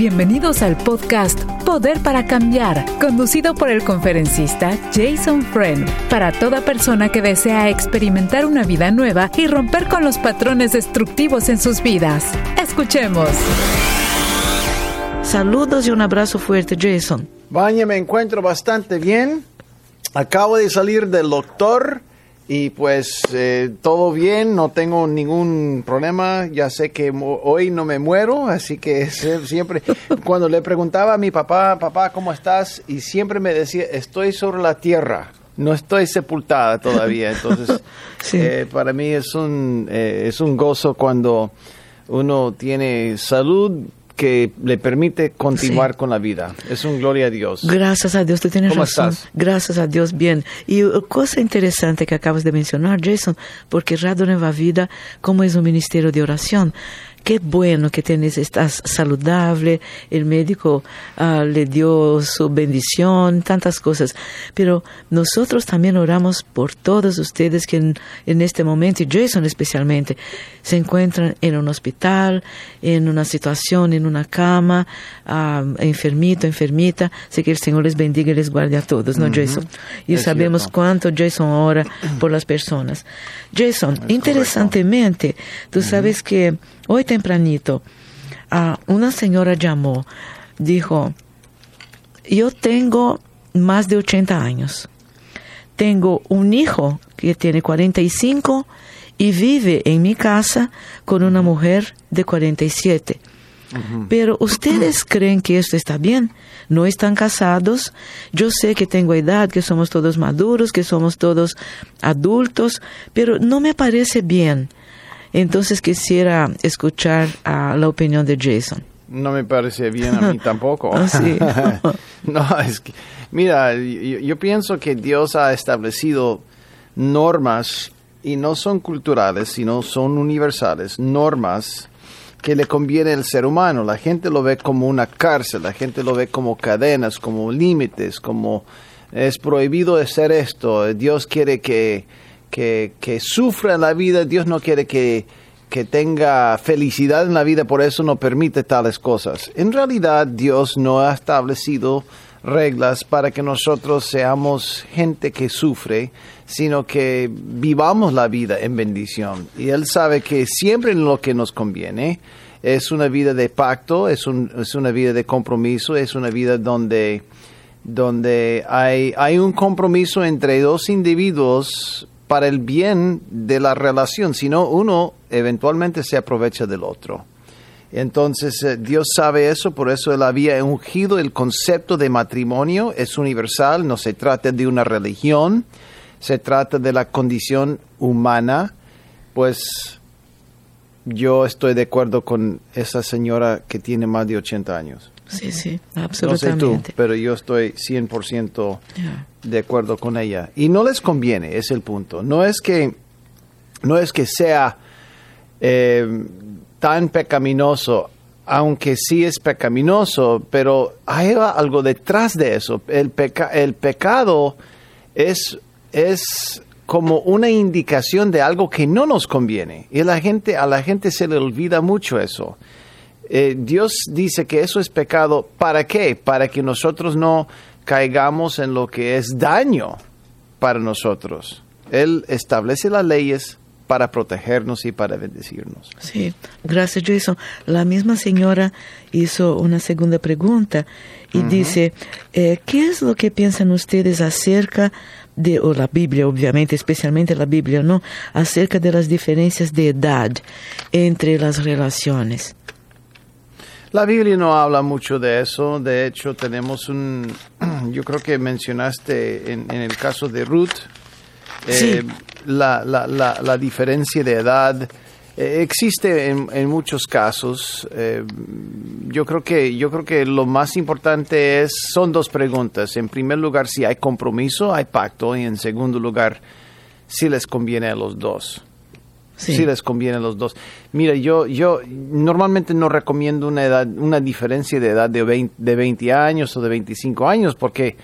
Bienvenidos al podcast Poder para Cambiar, conducido por el conferencista Jason Friend, para toda persona que desea experimentar una vida nueva y romper con los patrones destructivos en sus vidas. Escuchemos. Saludos y un abrazo fuerte, Jason. Vaya, me encuentro bastante bien. Acabo de salir del doctor y pues eh, todo bien, no tengo ningún problema. Ya sé que hoy no me muero, así que siempre cuando le preguntaba a mi papá, papá, ¿cómo estás? Y siempre me decía, estoy sobre la tierra. No estoy sepultada todavía, entonces eh, para mí es un, eh, es un gozo cuando uno tiene salud, que le permite continuar con la vida. Es un gloria a Dios. Gracias a Dios, tú tienes ¿Cómo razón. Estás? Gracias a Dios, bien. Y uh, cosa interesante que acabas de mencionar, Jason, porque Radio Nueva Vida, como es un ministerio de oración, qué bueno que tienes, estás saludable, el médico uh, le dio su bendición, tantas cosas. Pero nosotros también oramos por todos ustedes que en, en, este momento, y Jason especialmente, se encuentran en un hospital, en una situación, en una cama, uh, enfermito, enfermita. Sé que el Señor les bendiga y les guarde a todos, ¿no, uh -huh. Jason? Y es sabemos cierto. cuánto Jason ora por las personas. Jason, es interesantemente, correcto. tú sabes que hoy tempranito, una señora llamó, dijo, yo tengo más de 80 años, tengo un hijo que tiene 45 y vive en mi casa con una mujer de 47. Uh -huh. Pero ustedes creen que esto está bien, no están casados, yo sé que tengo edad, que somos todos maduros, que somos todos adultos, pero no me parece bien. Entonces quisiera escuchar uh, la opinión de Jason. No me parece bien a mí tampoco. ¿Ah, sí? no, es que, mira, yo, yo, pienso que Dios ha establecido normas y no son culturales, sino son universales, normas que le conviene al ser humano. La gente lo ve como una cárcel, la gente lo ve como cadenas, como límites, como es prohibido hacer esto. Dios quiere que que, sufra en la vida, Dios no quiere que, que tenga felicidad en la vida, por eso no permite tales cosas. En realidad Dios no ha establecido reglas para que nosotros seamos gente que sufre, sino que vivamos la vida en bendición. Y Él sabe que siempre en lo que nos conviene es una vida de pacto, es, un, es una vida de compromiso, es una vida donde, donde hay, hay un compromiso entre dos individuos para el bien de la relación, sino uno eventualmente se aprovecha del otro. Entonces eh, Dios sabe eso, por eso Él había ungido el concepto de matrimonio, es universal, no se trata de una religión, se trata de la condición humana, pues yo estoy de acuerdo con esa señora que tiene más de 80 años. Sí, sí, absolutamente. No sé tú, pero yo estoy 100% yeah. de acuerdo con ella. Y no les conviene, es el punto. No es que, no es que sea eh, tan pecaminoso, aunque sí es pecaminoso, pero hay algo detrás de eso. El, peca el pecado es, es como una indicación de algo que no nos conviene. Y la gente, a la gente se le olvida mucho eso. Eh, Dios dice que eso es pecado. ¿Para qué? Para que nosotros no caigamos en lo que es daño para nosotros. Él establece las leyes para protegernos y para bendecirnos. Sí, gracias Jason. La misma señora hizo una segunda pregunta y uh -huh. dice, eh, ¿qué es lo que piensan ustedes acerca de, o la Biblia obviamente, especialmente la Biblia, ¿no? Acerca de las diferencias de edad entre las relaciones? La Biblia no habla mucho de eso. De hecho, tenemos un, yo creo que mencionaste en, en el caso de Ruth, eh, sí. la, la, la, la, diferencia de edad. Eh, existe en, en, muchos casos. Eh, yo creo que yo creo que lo más importante es son dos preguntas. En primer lugar, si hay compromiso, hay pacto, y en segundo lugar, si les conviene a los dos. Sí. sí. les conviene a los dos. Mira, yo, yo normalmente no recomiendo una edad, una diferencia de edad de 20, de 20 años o de 25 años, porque,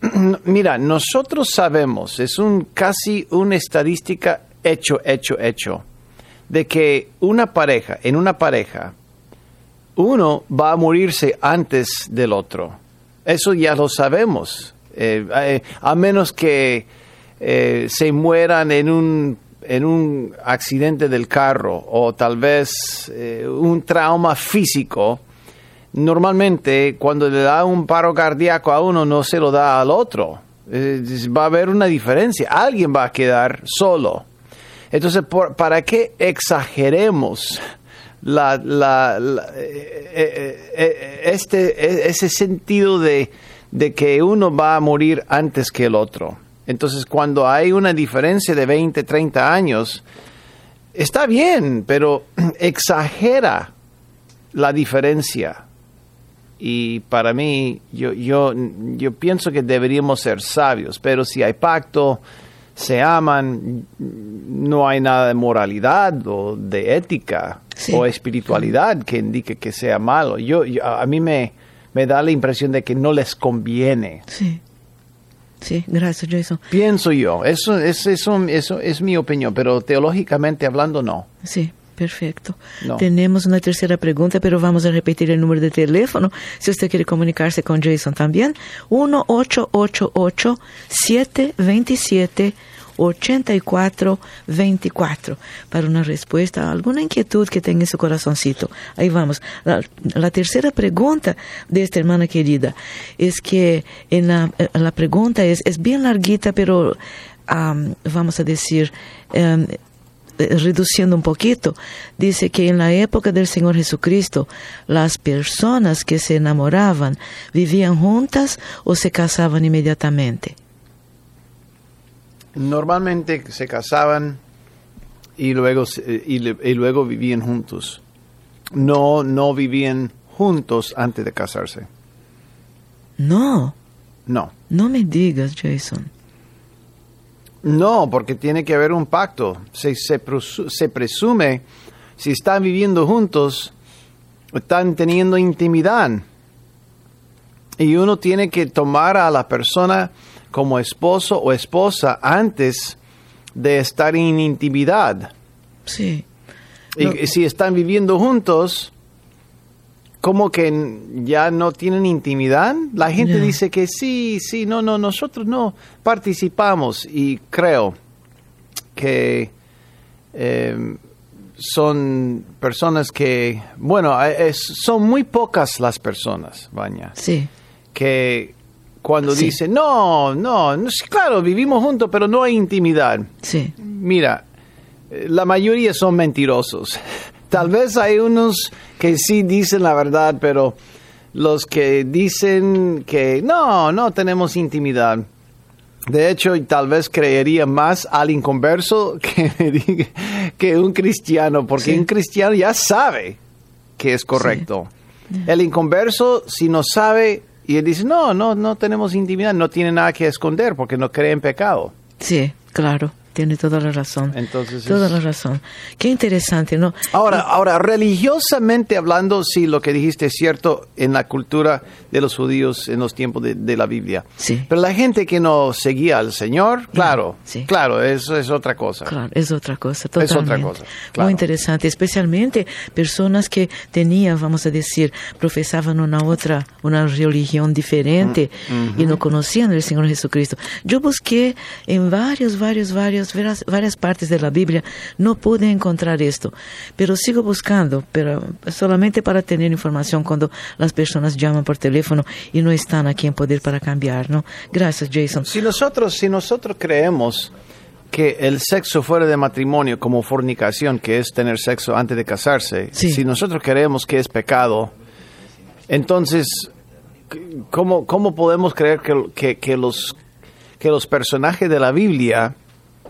mira, nosotros sabemos, es un casi una estadística hecho, hecho, hecho, de que una pareja, en una pareja, uno va a morirse antes del otro. Eso ya lo sabemos. Eh, eh, a menos que eh, se mueran en un, en un accidente del carro o tal vez un trauma físico, normalmente cuando le da un paro cardíaco a uno no se lo da al otro. Va a haber una diferencia. Alguien va a quedar solo. Entonces, por- ¿para qué exageremos eh, eh, eh, este, eh, ese sentido de, de que uno va a morir antes que el otro? Entonces, cuando hay una diferencia de 20, 30 años, está bien, pero exagera la diferencia. Y para mí, yo, yo, yo pienso que deberíamos ser sabios, pero si hay pacto, se aman, no hay nada de moralidad o de ética Sí. o espiritualidad que indique que sea malo. Yo, yo- a mí me, me da la impresión de que no les conviene. Sí. Sí, gracias, Jason. Pienso yo, eso, es eso, eso es mi opinión, pero teológicamente hablando no. Sí, perfecto. No. Tenemos una tercera pregunta, pero vamos a repetir el número de teléfono. Si usted quiere comunicarse con Jason también, 1-888-727-8424 para una respuesta a alguna inquietud que tenga en su corazoncito. Ahí vamos. La, la tercera pregunta de esta hermana querida es que en la, eh, la pregunta es, es bien larguita, pero am, vamos a decir... em, reduciendo un poquito, dice que en la época del Señor Jesucristo, las personas que se enamoraban vivían juntas o se casaban inmediatamente. Normalmente se casaban y luego, se- y, y luego vivían juntos. No, no vivían juntos antes de casarse. No, No. no me digas, Jason. No, porque tiene que haber un pacto. Se, se, se presume, si están viviendo juntos, están teniendo intimidad. Y uno tiene que tomar a la persona como esposo o esposa antes de estar en intimidad. Sí, Y No. si están viviendo juntos, como que ya no tienen intimidad. La gente dice que sí, sí, no, no, nosotros no participamos y creo que eh, son personas que, bueno, es- son muy pocas las personas, Baña, sí, que cuando Sí. dicen, no, no, no, sí, claro, vivimos juntos, pero no hay intimidad. sí, Mira, eh, la mayoría son mentirosos. Tal vez hay unos que sí dicen la verdad, pero los que dicen que no, no tenemos intimidad. De hecho, tal vez creería más al inconverso que, que un cristiano, porque Sí. un cristiano ya sabe que es correcto. El inconverso, si no sabe y él dice, no, no, no tenemos intimidad, no tiene nada que esconder porque no cree en pecado. sí, claro, tiene toda la razón. Entonces toda es- la razón. Qué interesante, ¿no? Ahora, ahora, religiosamente hablando, sí, lo que dijiste es cierto en la cultura de los judíos en los tiempos de, de la Biblia. Sí. Pero la gente que no seguía al Señor, claro, sí. claro, eso es otra cosa. Claro, es otra cosa, Es otra totalmente. cosa, claro. Muy interesante, especialmente personas que tenían, vamos a decir, profesaban una otra, una religión diferente Mm, y no conocían el Señor Jesucristo. Yo busqué en varios, varios, varios, varias, varias partes de la Biblia, no pude encontrar esto, pero sigo buscando, pero solamente para tener información cuando las personas llaman por teléfono y no están aquí en Poder para Cambiar, ¿no? Gracias, Jason. Si nosotros, si nosotros creemos que el sexo fuera de matrimonio como fornicación, que es tener sexo antes de casarse, Sí. si nosotros creemos que es pecado, entonces, ¿cómo, cómo podemos creer que, que- que los, que los personajes de la Biblia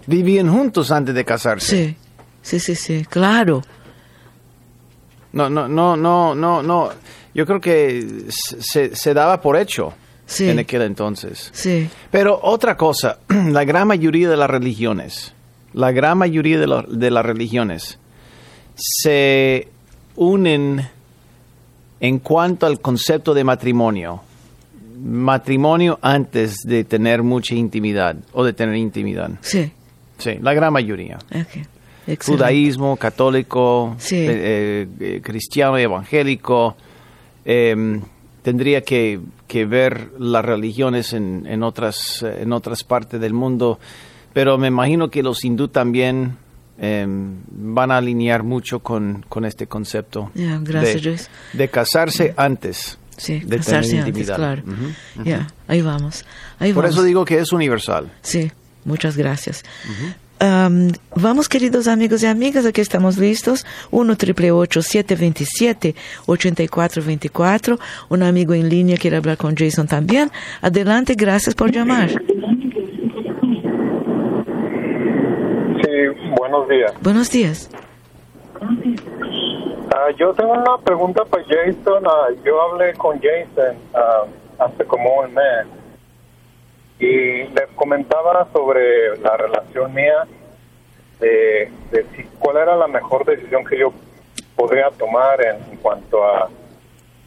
vivían juntos antes de casarse? Sí, sí, sí, sí, claro. No, no, no, no, no, no. Yo creo que se, se daba por hecho Sí. en aquel entonces. Sí, Pero otra cosa, la gran mayoría de las religiones, la gran mayoría de, lo- de las religiones se unen en cuanto al concepto de matrimonio. Matrimonio antes de tener mucha intimidad o de tener intimidad. sí. Sí, la gran mayoría. ok. Excelente. judaísmo, católico, Sí. eh, eh, eh, cristiano, evangélico. Em, tendría que, que ver las religiones en, en otras, en otras partes del mundo, pero me imagino que los hindú también em, van a alinear mucho con, con este concepto Ya, gracias, de, de casarse antes Sí, de casarse tener antes, claro. Ahí vamos. Ahí Por vamos. eso digo que es universal. Sí, muchas gracias. Um, vamos, queridos amigos y amigas, aquí estamos listos. 1 triple 727 8424 Un amigo en línea quiere hablar con Jason también. Adelante, gracias por llamar. Sí, buenos días. Buenos días. Ah, yo tengo una pregunta para Jason. Ah, yo hablé con Jason ah, hace como un mes y le comentaba sobre la relación mía, de, si- cuál era la mejor decisión que yo podría tomar en, cuanto a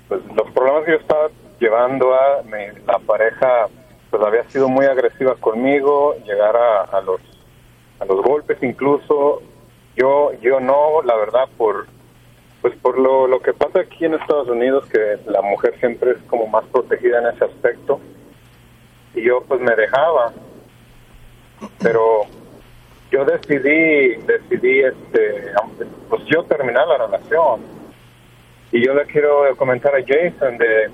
pues, los problemas que yo estaba llevando a mi- la pareja pues había sido muy agresiva conmigo llegar a, a los a los golpes incluso. Yo yo no la verdad por pues por lo, lo que pasa aquí en Estados Unidos que la mujer siempre es como más protegida en ese aspecto y yo pues me dejaba. Pero yo decidí decidí este pues yo terminar la relación. Y yo le quiero comentar a Jason de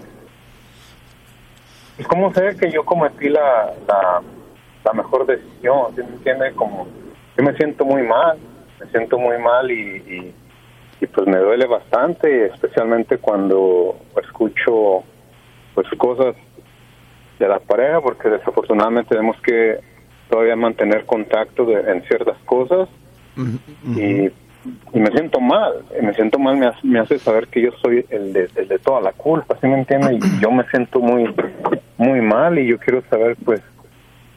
pues, cómo sé que yo cometí la, la, la mejor decisión ¿sí entiende? como yo me siento muy mal me siento muy mal y, y, y, pues me duele bastante especialmente cuando escucho pues cosas de la pareja porque desafortunadamente tenemos que todavía mantener contacto de- en ciertas cosas y, y me siento mal, me siento mal, me hace, me hace saber que yo soy el de, el de toda la culpa, ¿sí me entiende? Y yo me siento muy, muy mal y yo quiero saber, pues,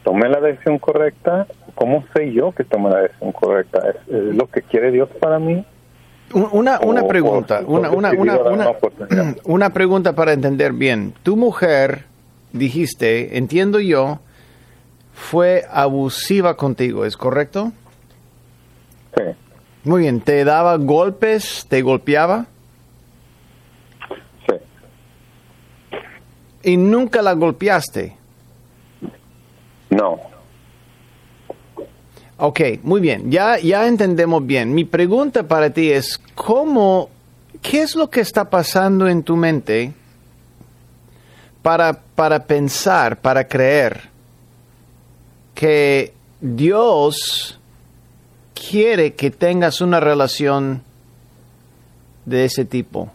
¿tomé la decisión correcta? ¿Cómo sé yo que tomé la decisión correcta? ¿Es, es lo que quiere Dios para mí? Un- Una, una O- pregunta, o- una, una, una, una pregunta para entender bien. Tu mujer, dijiste, entiendo yo, fue abusiva contigo, ¿es correcto? Sí, Muy bien, ¿te daba golpes, te golpeaba sí. y nunca la golpeaste? No. Ok, muy bien, ya, ya entendemos bien. Mi pregunta para ti es, ¿cómo, qué es lo que está pasando en tu mente para, para pensar, para creer que Dios quiere que tengas una relación de ese tipo?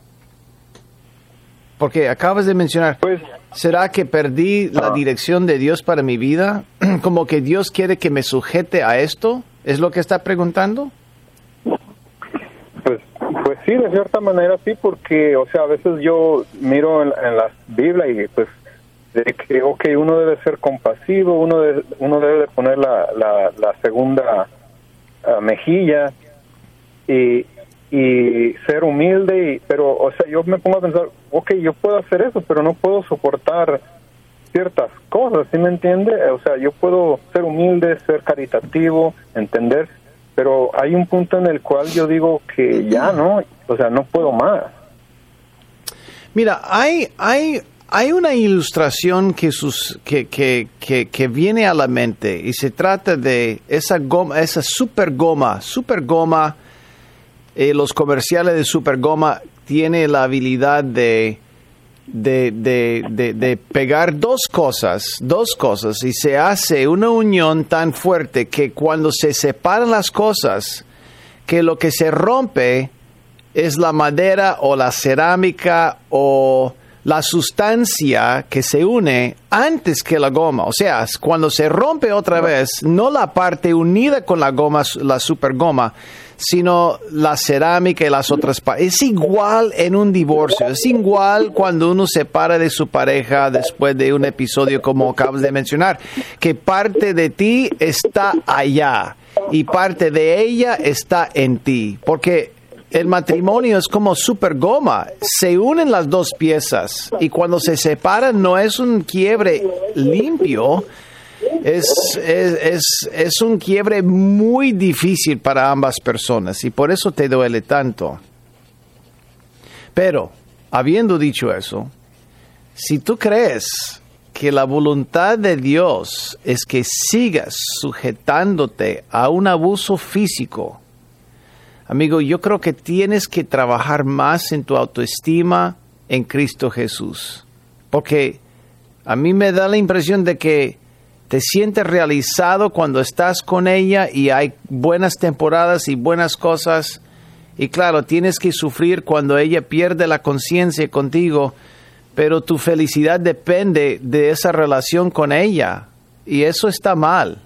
Porque acabas de mencionar, Pues, ¿será que perdí la Ah. dirección de Dios para mi vida? Como que Dios quiere que me sujete a esto? ¿Es lo que está preguntando? Pues, pues sí, de cierta manera sí, porque, o sea, a veces yo miro en, en la Biblia y pues de que, ok, uno debe ser compasivo, uno, de- uno debe de poner la, la, la segunda ah, mejilla y, y ser humilde, y, pero, o sea, yo me pongo a pensar, ok, yo puedo hacer eso, pero no puedo soportar ciertas cosas, ¿sí me entiende? O sea, yo puedo ser humilde, ser caritativo, entender, pero hay un punto en el cual yo digo que ya no, o sea, no puedo más. Mira, hay, hay, hay una ilustración que, sus, que, que, que, que viene a la mente y se trata de esa goma, esa super goma, super goma, eh, los comerciales de super goma tiene la habilidad de, de, de, de, de pegar dos cosas, dos cosas, y se hace una unión tan fuerte que cuando se separan las cosas, que lo que se rompe es la madera o la cerámica o la sustancia que se une antes que la goma. O sea, cuando se rompe otra vez, no la parte unida con la goma, la super goma, sino la cerámica y las otras partes. Es igual en un divorcio, es igual cuando uno se separa de su pareja después de un episodio como acabas de mencionar, que parte de ti está allá y parte de ella está en ti, porque el matrimonio es como super goma, se unen las dos piezas y cuando se separan no es un quiebre limpio, es, es, es, es un quiebre muy difícil para ambas personas y por eso te duele tanto. Pero, habiendo dicho eso, si tú crees que la voluntad de Dios es que sigas sujetándote a un abuso físico, amigo, yo creo que tienes que trabajar más en tu autoestima en Cristo Jesús. Porque a mí me da la impresión de que te sientes realizado cuando estás con ella y hay buenas temporadas y buenas cosas. Y claro, tienes que sufrir cuando ella pierde la conciencia contigo, pero tu felicidad depende de esa relación con ella. Y eso está mal.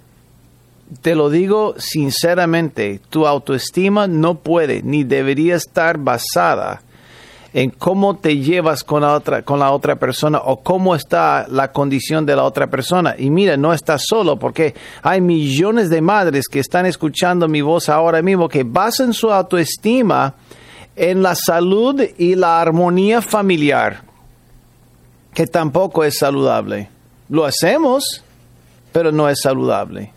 Te lo digo sinceramente, tu autoestima no puede ni debería estar basada en cómo te llevas con la otra, con la otra persona o cómo está la condición de la otra persona. Y mira, no estás solo porque hay millones de madres que están escuchando mi voz ahora mismo que basan su autoestima en la salud y la armonía familiar, que tampoco es saludable. Lo hacemos, pero no es saludable.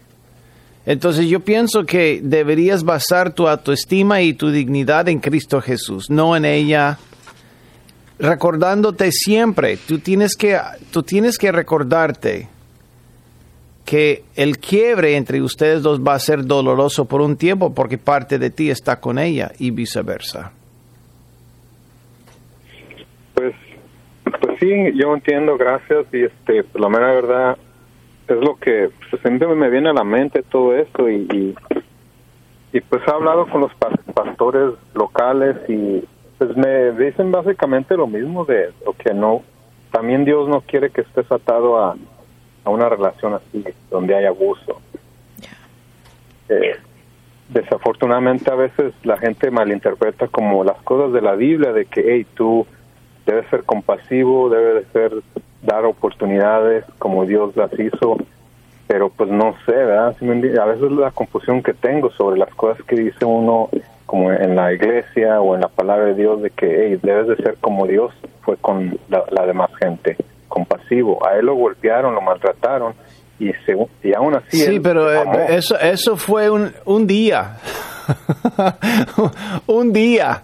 Entonces yo pienso que deberías basar tu autoestima y tu dignidad en Cristo Jesús, no en ella recordándote siempre, tú tienes que, tú tienes que recordarte que el quiebre entre ustedes dos va a ser doloroso por un tiempo porque parte de ti está con ella y viceversa. Pues, pues sí, yo entiendo, gracias y este, la mera verdad es lo que pues, siempre me viene a la mente todo esto y, y, y pues he hablado con los pastores locales y pues me dicen básicamente lo mismo de lo que no, también Dios no quiere que estés atado a, a una relación así, donde hay abuso. Eh, desafortunadamente a veces la gente malinterpreta como las cosas de la Biblia, de que, hey, tú debes ser compasivo, debes de ser, dar oportunidades como Dios las hizo, pero pues no sé, ¿verdad? A veces la confusión que tengo sobre las cosas que dice uno como en la iglesia o en la palabra de Dios de que debes de ser como Dios fue con la, demás gente, compasivo. A él lo golpearon, lo maltrataron y, y aún así... Sí, pero eh, eso, eso fue un, un día. un día.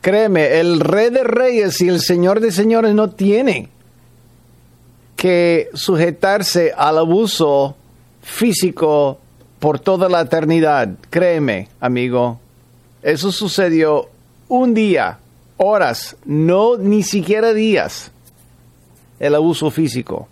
Créeme, el rey de reyes y el señor de señores no tienen que sujetarse al abuso físico por toda la eternidad. Créeme, amigo, eso sucedió un día, horas, no ni siquiera días, el abuso físico.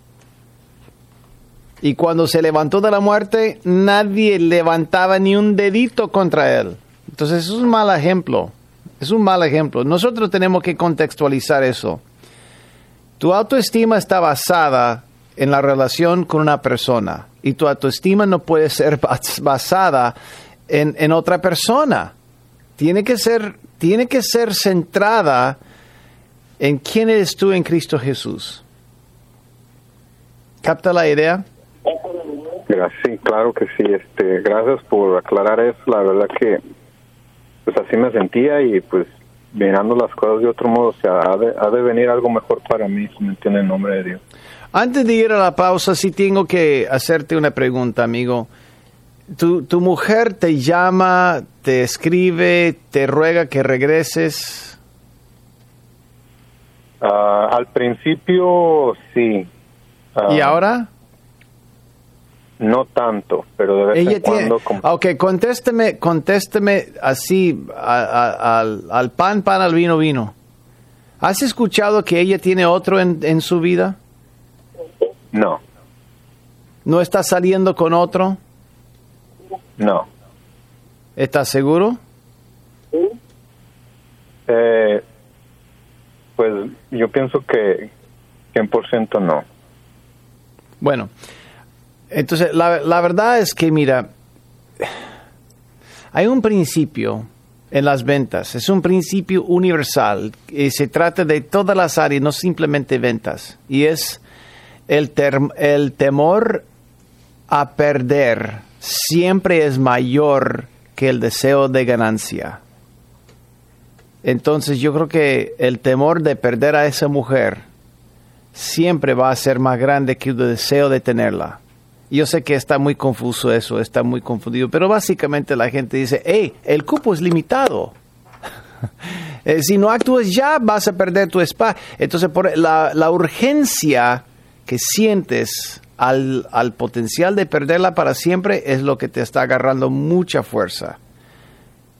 Y cuando se levantó de la muerte, nadie levantaba ni un dedito contra él. Entonces es un mal ejemplo. Es un mal ejemplo. Nosotros tenemos que contextualizar eso. Tu autoestima está basada en la relación con una persona y tu autoestima no puede ser basada en, en otra persona tiene que ser, tiene que ser centrada en quién eres tú en Cristo Jesús. ¿Capta la idea? Sí, claro que sí. Este, gracias por aclarar eso. La verdad que pues así me sentía y pues mirando las cosas de otro modo, o sea, ha de, ha de venir algo mejor para mí, si me entiende el nombre de Dios. Antes de ir a la pausa, sí tengo que hacerte una pregunta, amigo. Tu, tu mujer te llama, te escribe, te ruega que regreses. Ah, al principio sí. ¿Y ah, ahora? No tanto, pero de vez Ella en cuando. Ok, contésteme, contésteme así al, al, pan, pan, al vino, vino. ¿Has escuchado que ella tiene otro en, en su vida? No. ¿No está saliendo con otro? No. ¿Estás seguro? Eh, pues yo pienso que 100% no. Bueno, entonces la, la verdad es que, mira, hay un principio en las ventas, es un principio universal, y se trata de todas las áreas, no simplemente ventas, y es el, el temor a perder siempre es mayor que el deseo de ganancia. Entonces yo creo que el temor de perder a esa mujer siempre va a ser más grande que el deseo de tenerla. Yo sé que está muy confuso eso, está muy confundido, pero básicamente la gente dice, hey, el cupo es limitado. Eh, si no actúas ya, vas a perder tu spa. Entonces, por la, la urgencia que sientes al, al, potencial de perderla para siempre es lo que te está agarrando mucha fuerza.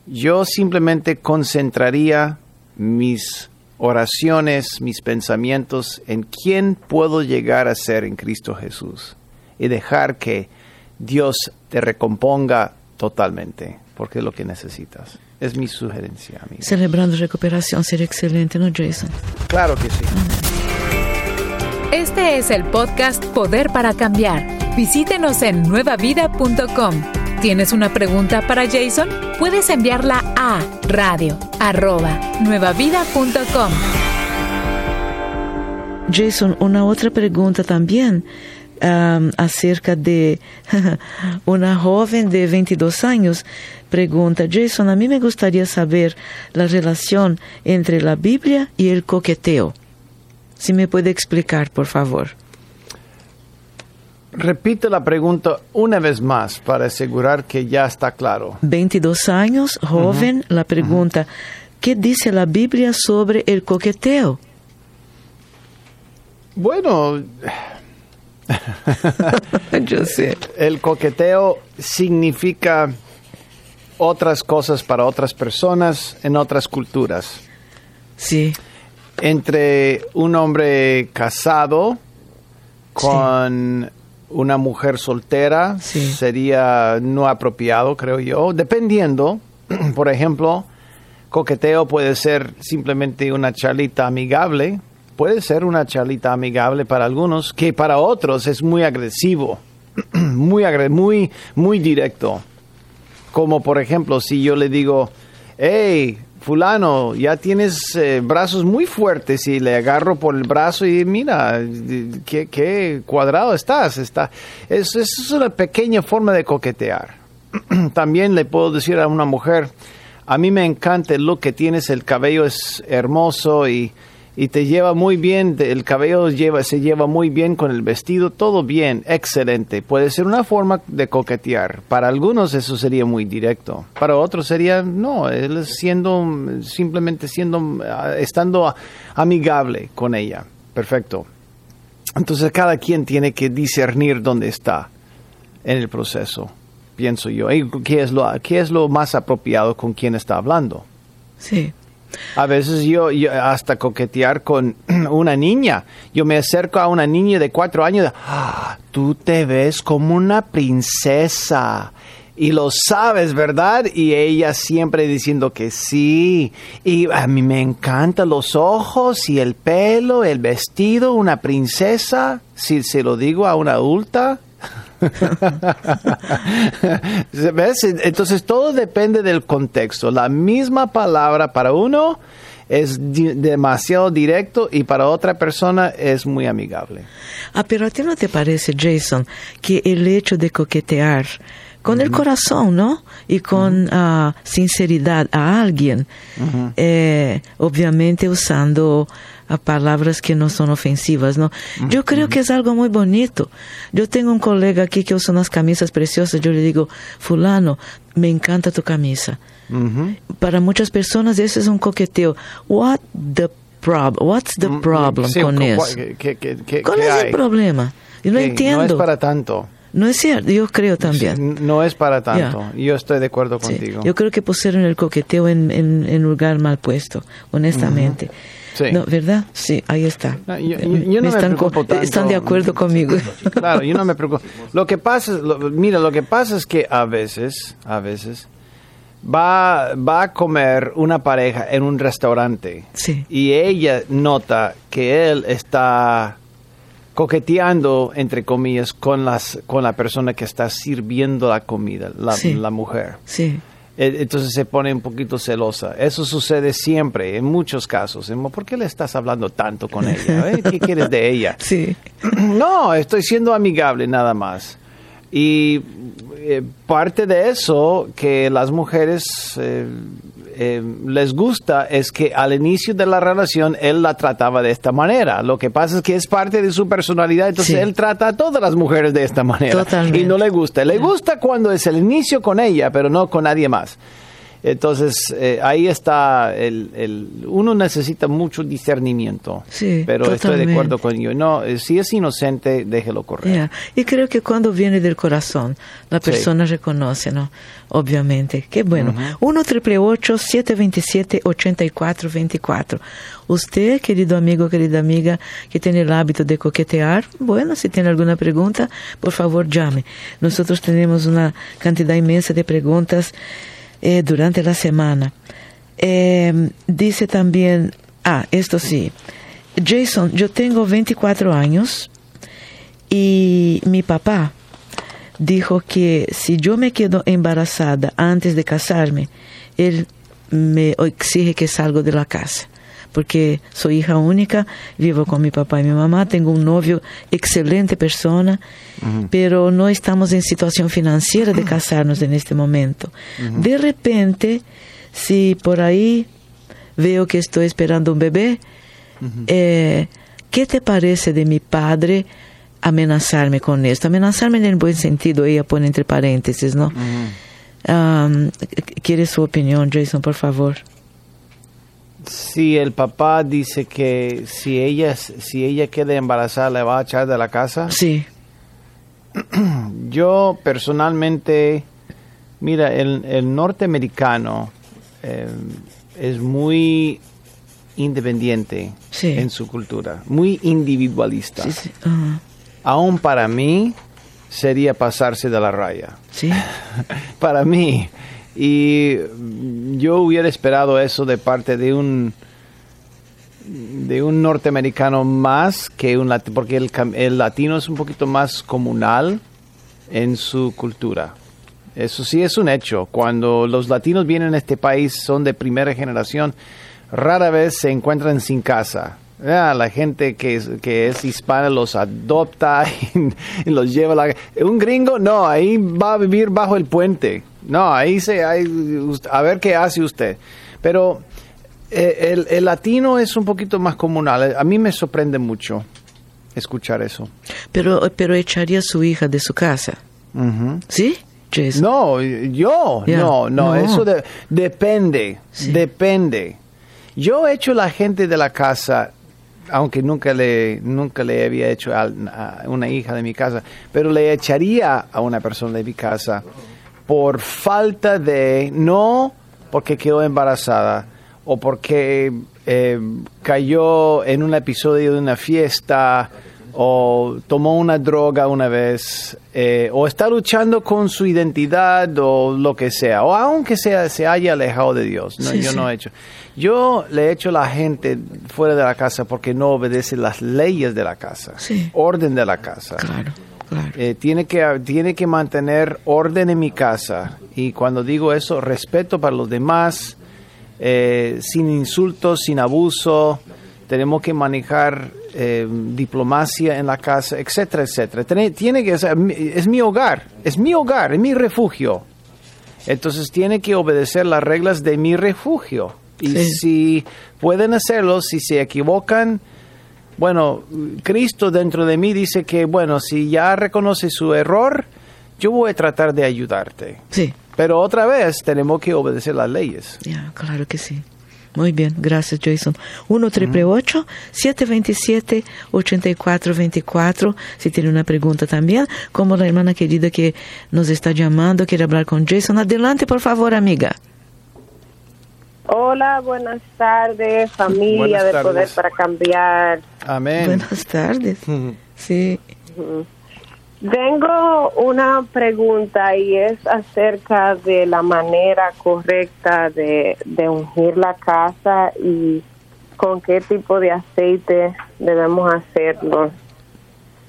Yo simplemente concentraría mis oraciones, mis pensamientos en quién puedo llegar a ser en Cristo Jesús y dejar que Dios te recomponga totalmente, porque es lo que necesitas. Es mi sugerencia. Celebrando recuperación sería excelente, ¿no, Jason? Claro que sí. Este es el podcast Poder para Cambiar. Visítenos en nuevavida.com. ¿Tienes una pregunta para Jason? Puedes enviarla a radio nuevavida.com. Jason, una otra pregunta también um, acerca de una joven de 22 años. Pregunta, Jason, a mí me gustaría saber la relación entre la Biblia y el coqueteo. Si me puede explicar, por favor. Repite la pregunta una vez más para asegurar que ya está claro. 22 años, joven, uh -huh. la pregunta, uh -huh. ¿qué dice la Biblia sobre el coqueteo? Bueno, yo sé. El coqueteo significa otras cosas para otras personas en otras culturas. Sí. Entre un hombre casado con... Sí una mujer soltera sí. sería no apropiado, creo yo, dependiendo. Por ejemplo, coqueteo puede ser simplemente una charlita amigable, puede ser una charlita amigable para algunos, que para otros es muy agresivo, muy, muy, muy directo. Como por ejemplo, si yo le digo, hey, fulano, ya tienes eh, brazos muy fuertes y le agarro por el brazo y mira, qué, qué cuadrado estás. Está. Es, es una pequeña forma de coquetear. También le puedo decir a una mujer, a mí me encanta el look que tienes, el cabello es hermoso y, y te lleva muy bien, el cabello lleva, se lleva muy bien con el vestido, todo bien, excelente. Puede ser una forma de coquetear. Para algunos eso sería muy directo, para otros sería no, él siendo simplemente siendo estando amigable con ella. Perfecto. Entonces cada quien tiene que discernir dónde está en el proceso, pienso yo. ¿Y qué es lo qué es lo más apropiado con quien está hablando? Sí. A veces yo, hasta coquetear con una niña. Yo me acerco a una niña de cuatro años. Ah, tú te ves como una princesa. Y lo sabes, ¿verdad? Y ella siempre diciendo que sí. Y a mí me encantan los ojos y el pelo, el vestido, una princesa. Si se lo digo a una adulta. ¿Ves? Entonces todo depende del contexto. La misma palabra para uno es di demasiado directo y para otra persona es muy amigable. Ah, pero a ti no te parece, Jason, que el hecho de coquetear con uh -huh. el corazón, ¿no? Y con uh -huh. uh, sinceridad a alguien, -huh. eh, obviamente usando a palabras que no son ofensivas, ¿no? Yo creo que es algo muy bonito. Yo tengo un colega aquí que usa unas camisas preciosas, yo le digo, fulano, me encanta tu camisa. Para muchas personas eso es un coqueteo. What the problem? What's the problem sí, con eso? ¿qué, qué, qué, ¿Cuál es hay? el problema? Yo no entiendo. No es para tanto. No es cierto, yo creo también. Sí, no es para tanto, yeah. yo estoy de acuerdo sí. contigo. Yo creo que pusieron el coqueteo en, en, en lugar mal puesto, honestamente. Uh -huh. Sí. No, ¿verdad? Sí, ahí está. No, yo, yo, yo no me están, tanto. están, de acuerdo conmigo. Claro, yo no me preocupo. Lo que pasa, lo, mira, lo que pasa es que a veces, a veces, va, va a comer una pareja en un restaurante sí. y ella nota que él está coqueteando, entre comillas, con, las, con la persona que está sirviendo la comida, la, sí. la mujer. Sí entonces se pone un poquito celosa. Eso sucede siempre, en muchos casos. ¿Por qué le estás hablando tanto con ella? ¿Eh? ¿Qué quieres de ella? Sí. No, estoy siendo amigable nada más. Y eh, parte de eso, que las mujeres, eh, eh, les gusta es que al inicio de la relación él la trataba de esta manera. Lo que pasa es que es parte de su personalidad, entonces Sí. él trata a todas las mujeres de esta manera. Totalmente. Y no le gusta. Le gusta cuando es el inicio con ella, pero no con nadie más. Entonces, eh, ahí está, el, el- uno necesita mucho discernimiento. Sí, pero estoy de acuerdo con yo. No, eh, si es inocente, déjelo correr. Yeah. Y creo que cuando viene del corazón, la Sí. persona reconoce, ¿no? Obviamente. Qué bueno. 1 triple 727 8424 Usted, querido amigo, querida amiga, que tiene el hábito de coquetear, bueno, si tiene alguna pregunta, por favor llame. Nosotros tenemos una cantidad inmensa de preguntas eh, durante la semana. Eh, dice también, ah, esto sí. Jason, yo tengo 24 años y mi papá dijo que si yo me quedo embarazada antes de casarme, él me exige que salgo de la casa. Porque soy hija única, vivo con mi papá y mi mamá, tengo un novio excelente persona, pero no estamos en situación financiera de casarnos en este momento. De repente, si por ahí veo que estoy esperando un bebé, eh, ¿qué te parece de mi padre amenazarme con esto? Amenazarme en el buen sentido, ella pone entre paréntesis, ¿no? Um, ¿Quiere su opinión, Jason, por favor? Si el papá dice que si ella, si ella queda embarazada, le va a echar de la casa. Sí, Yo personalmente, mira, el, el norteamericano eh, es muy independiente Sí. en su cultura, muy individualista. sí, sí. Aún para mí sería pasarse de la raya. sí. para mí. Y yo hubiera esperado eso de parte de un de un norteamericano más que un latino, porque el, el latino es un poquito más comunal en su cultura. Eso sí es un hecho. Cuando los latinos vienen a este país, son de primera generación, rara vez se encuentran sin casa. La gente que es, que es hispana los adopta y, los lleva a la... Un gringo, no, ahí va a vivir bajo el puente. No, ahí se... ahí- a ver qué hace usted. Pero eh, el, el latino es un poquito más comunal. A mí me sorprende mucho escuchar eso. Pero, pero echaría a su hija de su casa, Ujú. ¿sí? Jason. No, yo, Ya, no, no, no. eso de- depende, Sí. depende. Yo he hecho la gente de la casa, aunque nunca le, nunca le había hecho a, a una hija de mi casa, pero le echaría a una persona de mi casa por falta de, no porque quedó embarazada o porque eh, cayó en un episodio de una fiesta o tomó una droga una vez, eh, o está luchando con su identidad o lo que sea, o aunque sea, se haya alejado de Dios. No, Sí, yo sí. no he hecho. Yo le he hecho a la gente fuera de la casa porque no obedece las leyes de la casa, Sí. orden de la casa. Claro, claro. Eh, tiene, que, tiene que mantener orden en mi casa. Y cuando digo eso, respeto para los demás, eh, sin insultos, sin abuso. Tenemos que manejar eh, diplomacia en la casa, etcétera, etcétera. Tiene, tiene que ser, es mi hogar, es mi hogar, es mi refugio. Entonces tiene que obedecer las reglas de mi refugio. Y Sí. si pueden hacerlo, si se equivocan, bueno, Cristo dentro de mí dice que, bueno, si ya reconoce su error, yo voy a tratar de ayudarte. Sí, Pero otra vez tenemos que obedecer las leyes. ya, claro que sí. Muy bien, gracias Jason. 1 triple 727 8424 Si tiene una pregunta también, como la hermana querida que nos está llamando, quiere hablar con Jason. Adelante, por favor, amiga. Hola, buenas tardes, familia Buenas de tardes. Poder para Cambiar. Amén. Buenas tardes. Sí, Tengo una pregunta y es acerca de la manera correcta de, de ungir la casa y con qué tipo de aceite debemos hacerlo.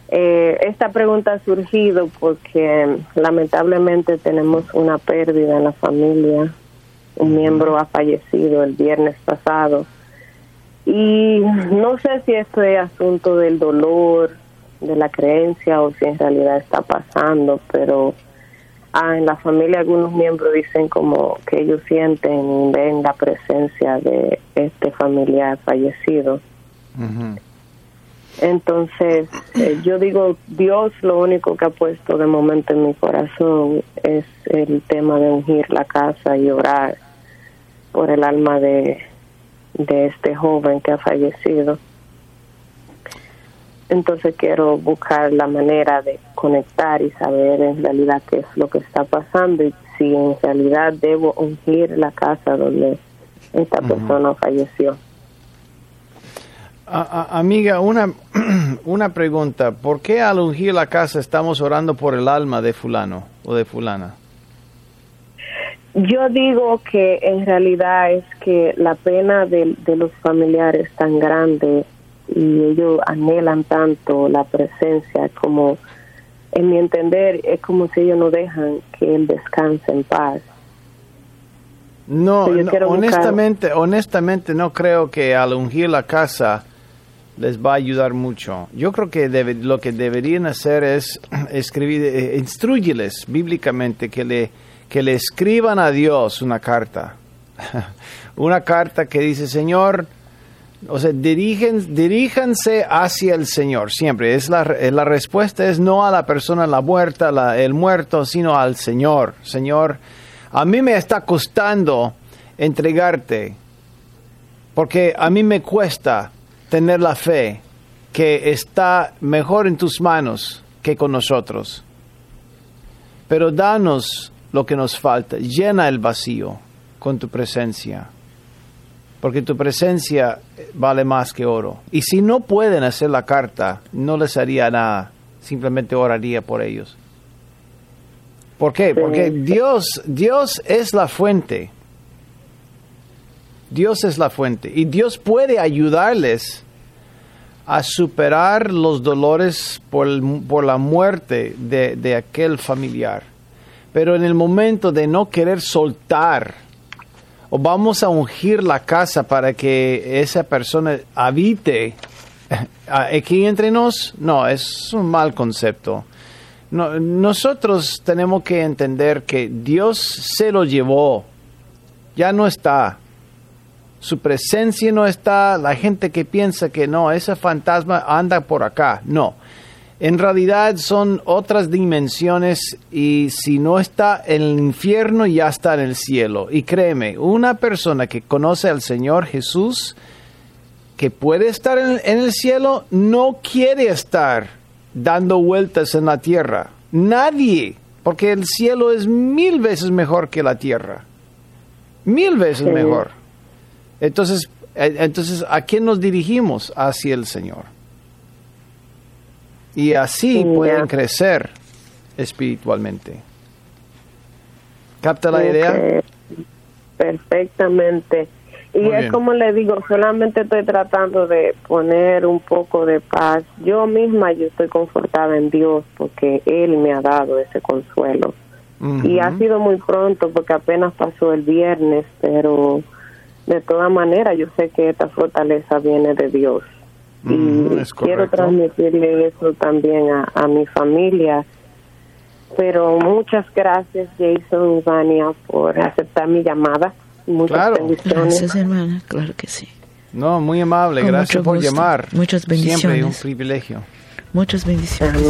Eh, esta pregunta ha surgido porque lamentablemente tenemos una pérdida en la familia. Un miembro ha fallecido el viernes pasado. Y no sé si esto es asunto del dolor, de la creencia o si en realidad está pasando, pero ah, en la familia algunos miembros dicen como que ellos sienten y ven la presencia de este familiar fallecido. Entonces, eh, yo digo, Dios lo único que ha puesto de momento en mi corazón es el tema de ungir la casa y orar por el alma de, de este joven que ha fallecido. Entonces quiero buscar la manera de conectar y saber en realidad qué es lo que está pasando y si en realidad debo ungir la casa donde esta persona falleció. amiga, una, una pregunta. ¿Por qué al ungir la casa estamos orando por el alma de fulano o de fulana? Yo digo que en realidad es que la pena de, de los familiares tan grande y ellos anhelan tanto la presencia como, en mi entender, es como si ellos no dejan que él descanse en paz. No, honestamente, honestamente no creo que al ungir la casa les va a ayudar mucho. Yo creo que lo que deberían hacer es escribir, eh, instruyeles bíblicamente que le, que le escriban a Dios una carta. una carta que dice, Señor, o sea, diríjanse hacia el Señor siempre. Es la, la respuesta es no a la persona la muerta, el muerto, sino al Señor. Señor, a mí me está costando entregarte, porque a mí me cuesta tener la fe que está mejor en tus manos que con nosotros. Pero danos lo que nos falta, llena el vacío con tu presencia porque tu presencia vale más que oro. Y si no pueden hacer la carta, no les haría nada, simplemente oraría por ellos. ¿Por qué? Porque Dios, Dios es la fuente. Dios es la fuente y Dios puede ayudarles a superar los dolores por, por la muerte de, de aquel familiar. Pero en el momento de no querer soltar o vamos a ungir la casa para que esa persona habite aquí entre nos, no, es un mal concepto. nosotros tenemos que entender que Dios se lo llevó, ya no está. Su presencia no está, la gente que piensa que no, ese fantasma anda por acá, no en realidad son otras dimensiones y si no está en el infierno ya está en el cielo. Y créeme, una persona que conoce al Señor Jesús, que puede estar en, el cielo, no quiere estar dando vueltas en la tierra. Nadie, porque el cielo es mil veces mejor que la tierra. Mil veces mejor. Entonces, eh, entonces, ¿a quién nos dirigimos? Hacia el Señor y así pueden crecer espiritualmente. ¿Capta la idea? Perfectamente. Y es como le digo, solamente estoy tratando de poner un poco de paz. Yo misma yo estoy confortada en Dios porque Él me ha dado ese consuelo. Y ha sido muy pronto porque apenas pasó el viernes, pero de todas maneras yo sé que esta fortaleza viene de Dios y quiero transmitirle eso también a, mi familia. Pero muchas gracias, Jason y Vania, por aceptar mi llamada. Muchas claro. bendiciones. Gracias, hermana, claro que sí. No, muy amable, gracias por llamar. Muchas bendiciones. Siempre un privilegio. Muchas bendiciones.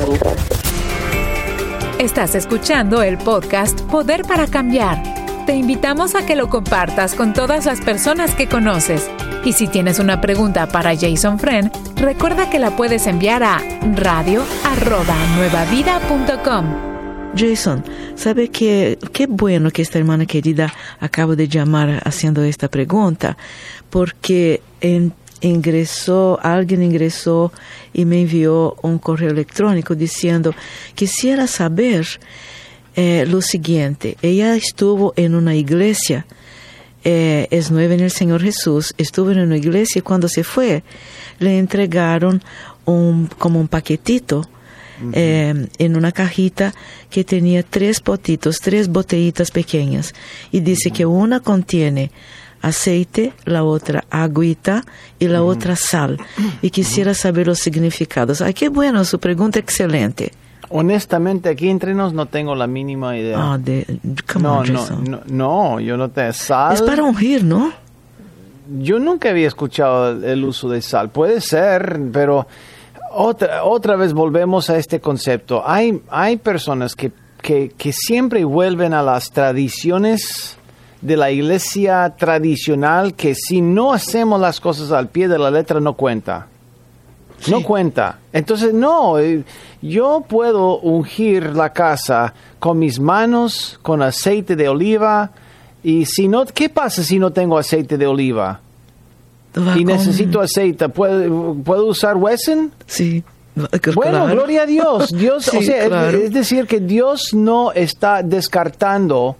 Estás escuchando el podcast Poder para Cambiar. Te invitamos a que lo compartas con todas las personas que conoces y si tienes una pregunta para Jason Friend, recuerda que la puedes enviar a radio@nuevavida.com. Jason, ¿sabe qué, qué bueno que esta hermana querida acaba de llamar haciendo esta pregunta? Porque ingresó, alguien ingresó y me envió un correo electrónico diciendo, quisiera saber eh, lo siguiente, ella estuvo en una iglesia eh, es nueva en el Señor Jesús, estuvo en una iglesia y cuando se fue le entregaron un, como un paquetito eh, en una cajita que tenía tres potitos, tres botellitas pequeñas y dice que una contiene aceite, la otra agüita y la otra sal. Y quisiera saber los significados. Ay, qué bueno, su pregunta excelente. Honestamente, aquí entre nos no tengo la mínima idea. Ah, de, come no, on, no, Jason. no, no, yo no te sal. Es para ungir, ¿no? Yo nunca había escuchado el, el uso de sal. Puede ser, pero otra, otra vez volvemos a este concepto. Hay, hay personas que, que, que siempre vuelven a las tradiciones de la iglesia tradicional que si no hacemos las cosas al pie de la letra no cuenta. No cuenta. Entonces, no, eh, yo puedo ungir la casa con mis manos, con aceite de oliva, y si no, ¿qué pasa si no tengo aceite de oliva? Va y con- necesito aceite, ¿puedo, ¿puedo usar Wesson? Sí. Bueno, claro. gloria a Dios. Dios, o Sí, sea, es- claro. es decir, que Dios no está descartando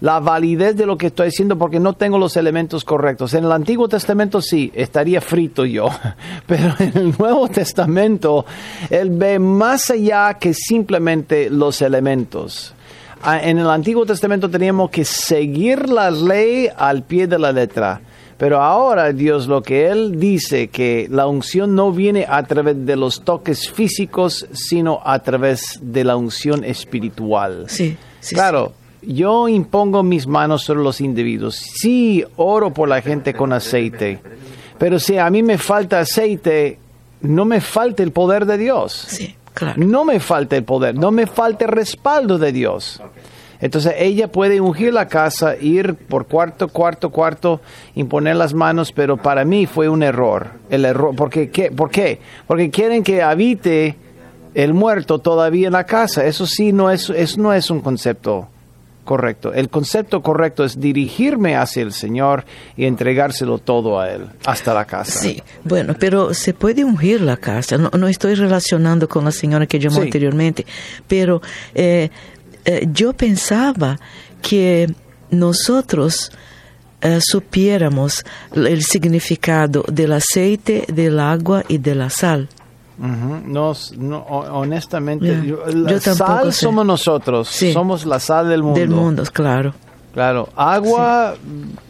la validez de lo que estoy diciendo porque no tengo los elementos correctos. En el Antiguo Testamento sí, estaría frito yo, pero en el Nuevo Testamento Él ve más allá que simplemente los elementos. Ah, En el Antiguo Testamento teníamos que seguir la ley al pie de la letra. Pero ahora Dios lo que Él dice que la unción no viene a través de los toques físicos, sino a través de la unción espiritual. Sí, sí, Claro, yo impongo mis manos sobre los individuos. Sí, oro por la gente con aceite. Pero si a mí me falta aceite, no me falta el poder de Dios. Sí, claro. No me falta el poder, no me falta el respaldo de Dios. Entonces ella puede ungir la casa, ir por cuarto, cuarto, cuarto, imponer las manos, pero para mí fue un error. El error, porque, ¿qué? ¿Por qué? Porque quieren que habite el muerto todavía en la casa. Eso sí no es, eso no es un concepto correcto. El concepto correcto es dirigirme hacia el Señor y entregárselo todo a Él, hasta la casa. Sí, bueno, pero se puede ungir la casa. No, no estoy relacionando con la señora que llamó Sí. anteriormente, pero eh, eh, yo pensaba que nosotros eh, supiéramos el significado del aceite, del agua y de la sal. No, honestamente, yo- la Yo sal sé. somos nosotros, Sí. somos la sal del mundo. Del mundo, claro. Claro, agua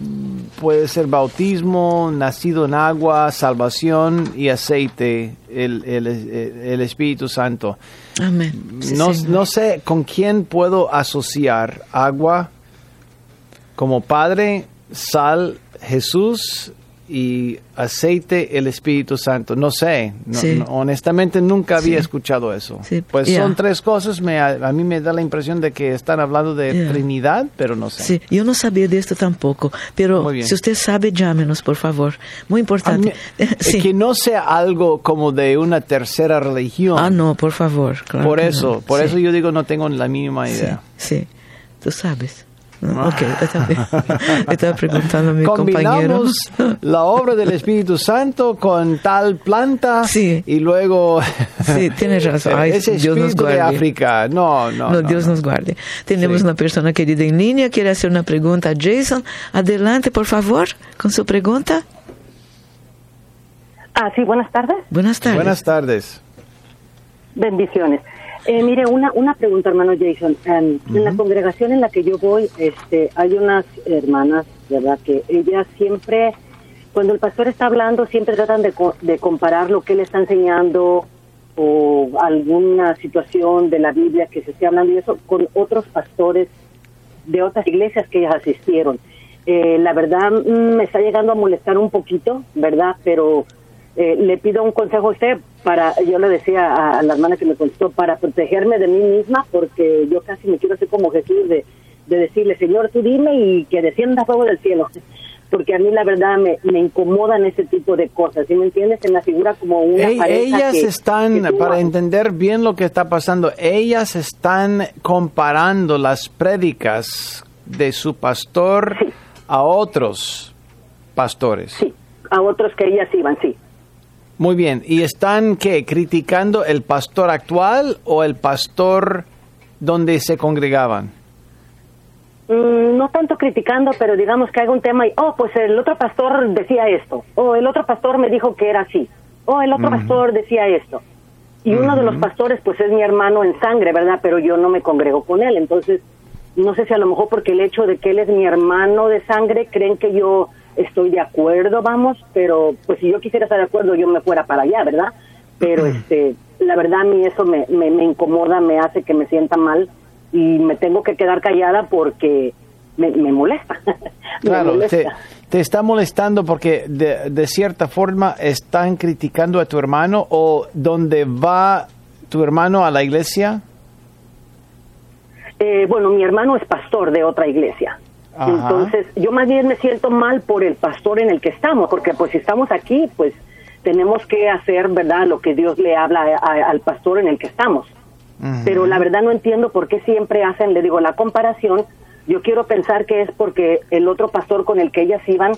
mm, puede ser bautismo, nacido en agua, salvación y aceite, el, el- el- Espíritu Santo. Amén. Sí, no, no sé con quién puedo asociar agua como Padre, sal, Jesús y aceite, el Espíritu Santo. No sé, no- Sí. no- honestamente nunca había Sí. escuchado eso. Sí, Pues ya. son tres cosas, me, a, a mí me da la impresión de que están hablando de Ya. Trinidad, pero no sé. Sí, yo no sabía de esto tampoco, pero si usted sabe, llámenos, por favor. Muy importante. mí-. Que no sea algo como de una tercera religión. Ah, no, por favor. claro por eso, no. por eso yo digo no tengo la mínima idea. sí, tú sabes. No, Ok, está bien. Estaba preguntando a mi compañero. Combinamos la obra del Espíritu Santo con tal planta Sí. y luego Sí, tienes razón. Ay, ese Dios nos espíritu de guarde. África. No, no. No, no, Dios no. nos guarde. Tenemos Sí. una persona querida en línea, quiere hacer una pregunta a Jason. Adelante, por favor, con su pregunta. Ah, sí, buenas tardes. Buenas tardes. Buenas tardes. Bendiciones. Eh, mire, una, una pregunta, hermano Jason. Em, En la congregación en la que yo voy, este, hay unas hermanas, ¿verdad? Que ellas siempre, cuando el pastor está hablando, siempre tratan de, co- de comparar lo que él está enseñando o alguna situación de la Biblia que se esté hablando y eso con otros pastores de otras iglesias que ellas asistieron. Eh, la verdad mm, me está llegando a molestar un poquito, ¿verdad? Pero eh, le pido un consejo a usted para, yo le decía a, a la hermana que me contestó, para protegerme de mí misma, porque yo casi me quiero hacer como Jesús de, de decirle, Señor, tú dime y que descienda fuego del cielo. Porque a mí la verdad me, me incomodan ese tipo de cosas, ¿sí me entiendes? Se me figura como una Ey- pareja ellas que- están, que para entender bien lo que está pasando, ellas están comparando las prédicas de su pastor Sí. a otros pastores. Sí, a otros que ellas iban, sí. Muy bien. ¿Y están qué? ¿Criticando el pastor actual o el pastor donde se congregaban? Mm, no tanto criticando, pero digamos que haga un tema y, oh, pues el otro pastor decía esto, o el otro pastor me dijo que era así, o el otro pastor decía esto. Y uno de los pastores, pues es mi hermano en sangre, ¿verdad? Pero yo no me congrego con él, entonces no sé si a lo mejor porque el hecho de que él es mi hermano de sangre, creen que yo estoy de acuerdo, vamos, pero pues si yo quisiera estar de acuerdo, yo me fuera para allá, ¿verdad? Pero este, la verdad a mí eso me, me, me incomoda, me hace que me sienta mal y me tengo que quedar callada porque me, me molesta. Me Claro, molesta. te, te está molestando porque de, de cierta forma están criticando a tu hermano o donde va tu hermano a la iglesia. Eh, bueno, mi hermano es pastor de otra iglesia. Ajá. Entonces, yo más bien me siento mal por el pastor en el que estamos, porque pues si estamos aquí, pues tenemos que hacer, ¿verdad?, lo que Dios le habla a- a- al pastor en el que estamos. Pero la verdad no entiendo por qué siempre hacen, le digo, la comparación. Yo quiero pensar que es porque el otro pastor con el que ellas iban,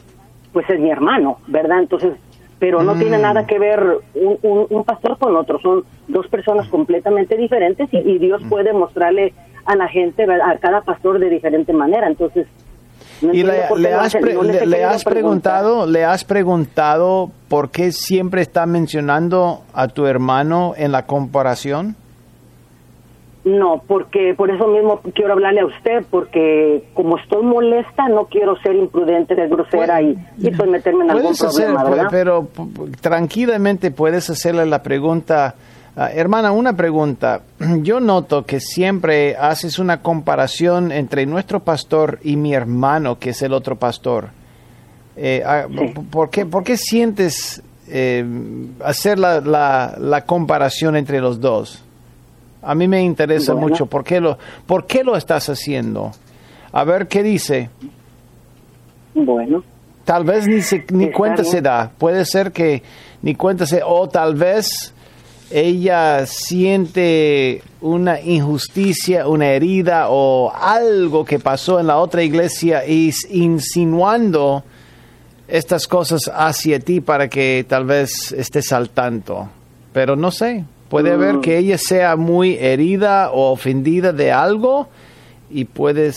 pues es mi hermano, ¿verdad? Entonces, pero no tiene nada que ver un, un- un pastor con otro, son dos personas completamente diferentes y, y Dios puede mostrarle a la gente, a cada pastor de diferente manera. Entonces, no Y le, has, pre- le- has preguntado, le has preguntado por qué siempre está mencionando a tu hermano en la comparación. No, porque por eso mismo quiero hablarle a usted, porque como estoy molesta, no quiero ser imprudente, ser grosera y, y pues meterme en algún hacer, problema, ¿verdad? pero tranquilamente puedes hacerle la pregunta. Ah, hermana, una pregunta. Yo noto que siempre haces una comparación entre nuestro pastor y mi hermano, que es el otro pastor. Eh, ah, Sí. ¿por, qué, por qué sientes eh, hacer la, la- la comparación entre los dos? A mí me interesa Bueno. mucho. ¿Por qué, lo, ¿Por qué lo estás haciendo? A ver qué dice. Bueno, Tal vez ni, se, ni cuenta bien. se da. Puede ser que ni cuenta se... O tal vez ella siente una injusticia, una herida o algo que pasó en la otra iglesia y insinuando estas cosas hacia ti para que tal vez estés al tanto. Pero no sé. Puede haber Mm. que ella sea muy herida o ofendida de algo y puedes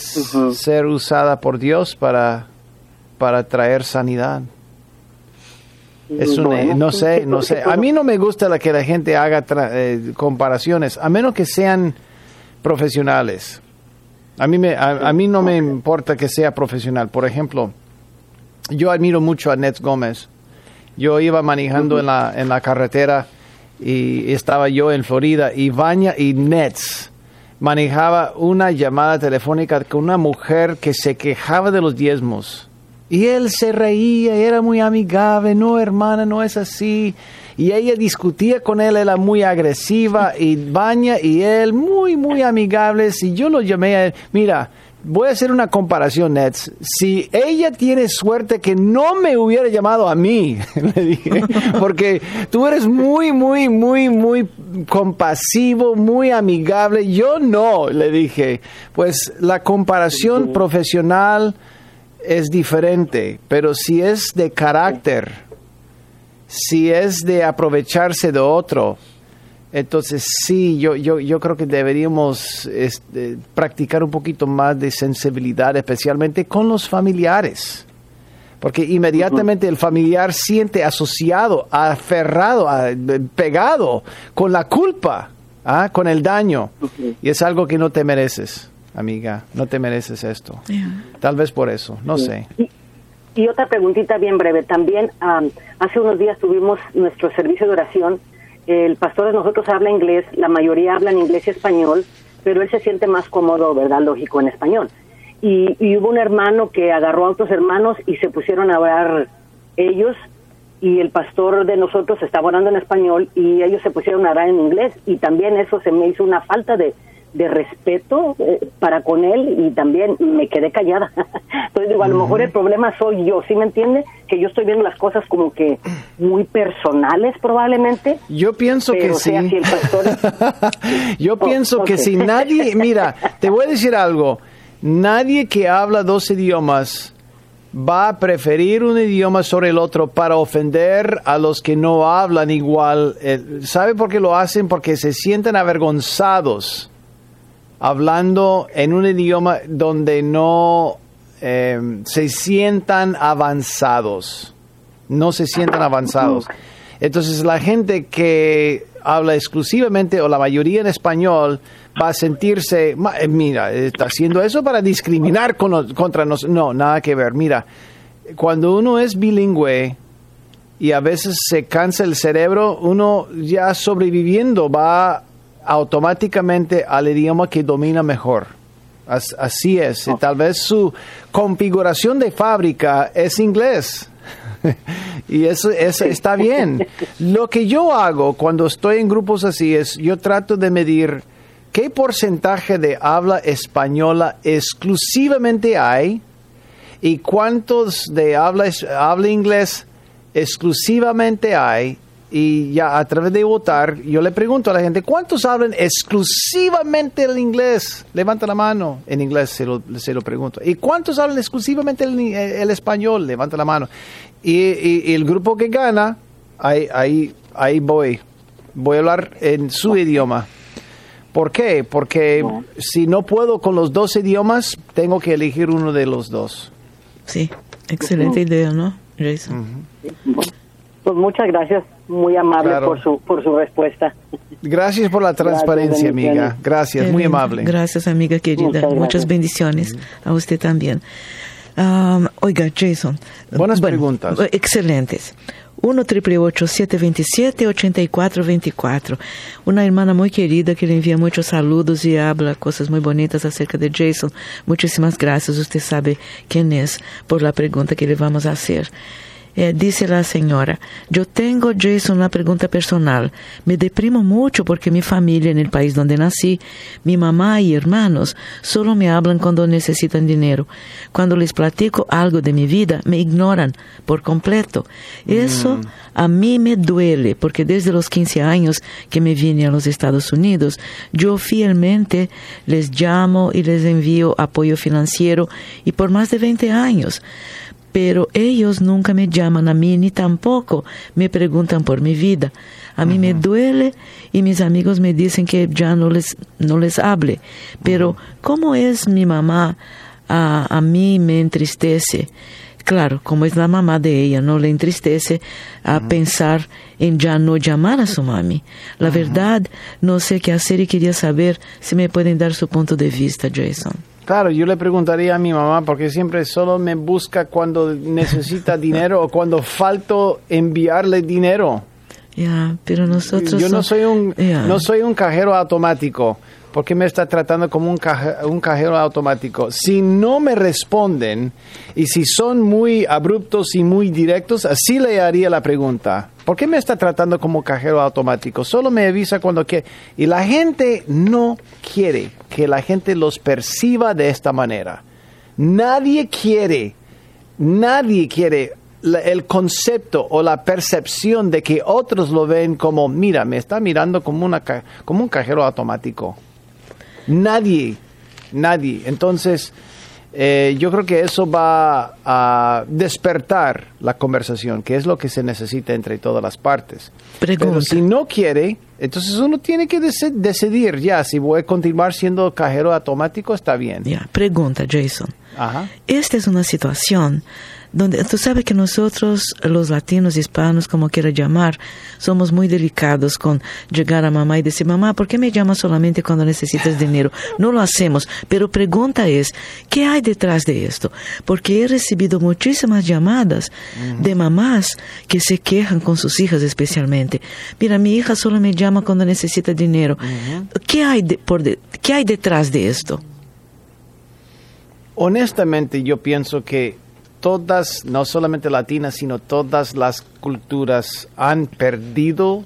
ser usada por Dios para para traer sanidad. Es un, no sé, ¿qué- no sé. A mí no me gusta la que la gente haga tra- eh, comparaciones, a menos que sean profesionales. A mí, me, a, a mí no me importa que sea profesional. Por ejemplo, yo admiro mucho a Nets Gómez. Yo iba manejando en, la, en la carretera y estaba yo en Florida y Baña y Nets manejaba una llamada telefónica con una mujer que se quejaba de los diezmos. Y él se reía, era muy amigable, no hermana, no es así. Y ella discutía con él, era muy agresiva, y Baña y él muy, muy amigables. Y yo lo llamé a él, mira, voy a hacer una comparación, Nets. Si ella tiene suerte que no me hubiera llamado a mí, le dije, porque tú eres muy, muy, muy, muy compasivo, muy amigable. Yo no, le dije. Pues la comparación profesional es diferente, pero si es de carácter, si es de aprovecharse de otro, entonces sí, yo, yo, yo creo que deberíamos este, practicar un poquito más de sensibilidad, especialmente con los familiares. Porque inmediatamente el familiar siente asociado, aferrado, pegado con la culpa, ¿ah? con el daño. Y es algo que no te mereces, amiga. No te mereces esto. Tal vez por eso, no sé. Y, y otra preguntita bien breve. También am, hace unos días tuvimos nuestro servicio de oración. El pastor de nosotros habla inglés, la mayoría hablan inglés y español, pero él se siente más cómodo, ¿verdad? Lógico, en español. Y, y hubo un hermano que agarró a otros hermanos y se pusieron a orar ellos y el pastor de nosotros estaba orando en español y ellos se pusieron a orar en inglés y también eso se me hizo una falta de, de respeto eh, para con él y también me quedé callada. Entonces digo, a lo mejor el problema soy yo, ¿sí me entiende? Que yo estoy viendo las cosas como que muy personales probablemente. Yo pienso que sí. si el pastor- Yo Oh, pienso que si nadie, mira, te voy a decir algo, nadie que habla dos idiomas va a preferir un idioma sobre el otro para ofender a los que no hablan igual. Eh, ¿Sabe por qué lo hacen? Porque se sienten avergonzados hablando en un idioma donde no eh, se sientan avanzados. No se sientan avanzados. Entonces la gente que habla exclusivamente o la mayoría en español va a sentirse, "Ma- eh, mira, está haciendo eso para discriminar con contra nosotros. No, nada que ver. Mira, cuando uno es bilingüe y a veces se cansa el cerebro, uno ya sobreviviendo va automáticamente al idioma que domina mejor. As- Así es. Y Tal vez su configuración de fábrica es inglés. y eso, eso está bien. Lo que yo hago cuando estoy en grupos así es, yo trato de medir qué porcentaje de habla española exclusivamente hay y cuántos de habla, habla inglés exclusivamente hay. Y ya a través de votar, yo le pregunto a la gente, ¿cuántos hablan exclusivamente el inglés? Levanta la mano. En inglés se lo, se lo pregunto. ¿Y cuántos hablan exclusivamente el, el español? Levanta la mano. Y, y- y el grupo que gana, ahí, ahí, ahí voy. Voy a hablar en su idioma. ¿Por qué? Porque si no puedo con los dos idiomas, tengo que elegir uno de los dos. Sí, excelente idea, ¿no, Jason? Pues muchas gracias, muy amable Claro. por su por su respuesta. Gracias por la transparencia, amiga. bendiciones. Gracias, muy amable. Gracias, amiga querida. Muchas gracias. Muchas bendiciones a usted también. Um, oiga, Jason. Buenas bueno, preguntas. eh, Excelentes. 1 727 8424 Una hermana muy querida que le envía muchos saludos y habla cosas muy bonitas acerca de Jason. Muchísimas gracias. Usted sabe quién es por la pregunta que le vamos a hacer. Eh, dice la señora, yo tengo, Jason, una pregunta personal. Me deprimo mucho porque mi familia en el país donde nací, mi mamá y hermanos, solo me hablan cuando necesitan dinero. Cuando les platico algo de mi vida, me ignoran por completo. Eso a mí me duele porque desde los 15 años que me vine a los Estados Unidos, yo fielmente les llamo y les envío apoyo financiero y por más de 20 años pero ellos nunca me llaman a mí ni tampoco me preguntan por mi vida. A mí me duele y mis amigos me dicen que ya no les, no les hable. Pero ¿cómo es mi mamá? A, a mí me entristece. Claro, como es la mamá de ella, no le entristece a pensar en ya no llamar a su mami. La verdad, no sé qué hacer y quería saber si me pueden dar su punto de vista, Jason. Claro, yo le preguntaría a mi mamá porque siempre solo me busca cuando necesita dinero o cuando falto enviarle dinero. Ya, pero nosotros Yo no soy un no soy un cajero automático. ¿Por qué me está tratando como un, caje- un cajero automático? Si no me responden y si son muy abruptos y muy directos, así le haría la pregunta. ¿Por qué me está tratando como cajero automático? Solo me avisa cuando quiere. Y la gente no quiere que la gente los perciba de esta manera. Nadie quiere, nadie quiere el concepto o la percepción de que otros lo ven como, mira, me está mirando como, una, como un cajero automático. Nadie, nadie. Entonces, eh, yo creo que eso va a despertar la conversación, que es lo que se necesita entre todas las partes. Pregunta. Pero si no quiere, entonces uno tiene que deci- decidir ya, si voy a continuar siendo cajero automático, está bien. Ya, pregunta, Jason. Ajá. Esta es una situación donde tú sabes que nosotros, los latinos, hispanos, como quiera llamar, somos muy delicados con llegar a mamá y decir, mamá, ¿por qué me llamas solamente cuando necesitas dinero? No lo hacemos, pero pregunta es, ¿qué hay detrás de esto? Porque he recibido muchísimas llamadas de mamás que se quejan con sus hijas especialmente. Mira, mi hija solo me llama cuando necesita dinero. ¿Qué, hay de- por de- ¿Qué hay detrás de esto? Honestamente, yo pienso que todas, no solamente latinas, sino todas las culturas han perdido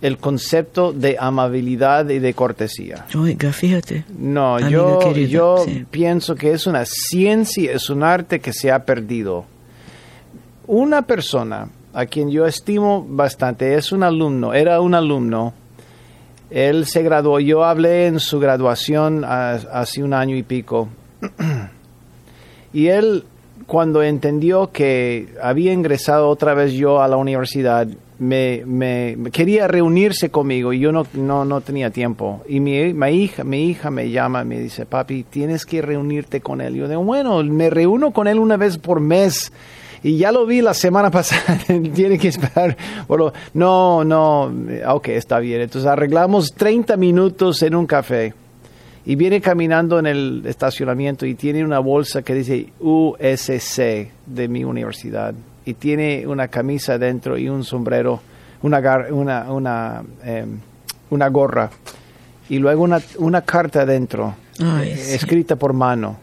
el concepto de amabilidad y de cortesía. Oiga, fíjate. No, yo, yo sí. pienso que es una ciencia, es un arte que se ha perdido. Una persona a quien yo estimo bastante es un alumno, era un alumno. Él se graduó, yo hablé en su graduación hace un año y pico. y él, cuando entendió que había ingresado otra vez yo a la universidad, me, me- quería reunirse conmigo y yo no, no, no tenía tiempo. Y mi, mi hija, mi hija me llama y me dice, papi, tienes que reunirte con él. Yo digo, bueno, me reúno con él una vez por mes. Y ya lo vi la semana pasada, tiene que esperar. Bueno, no, no, ok, está bien. Entonces arreglamos 30 minutos en un café. Y viene caminando en el estacionamiento y tiene una bolsa que dice USC de mi universidad. y tiene una camisa dentro y un sombrero, una, gar- una, una, em, una gorra y luego una, una carta dentro Ay, eh, sí. escrita por mano.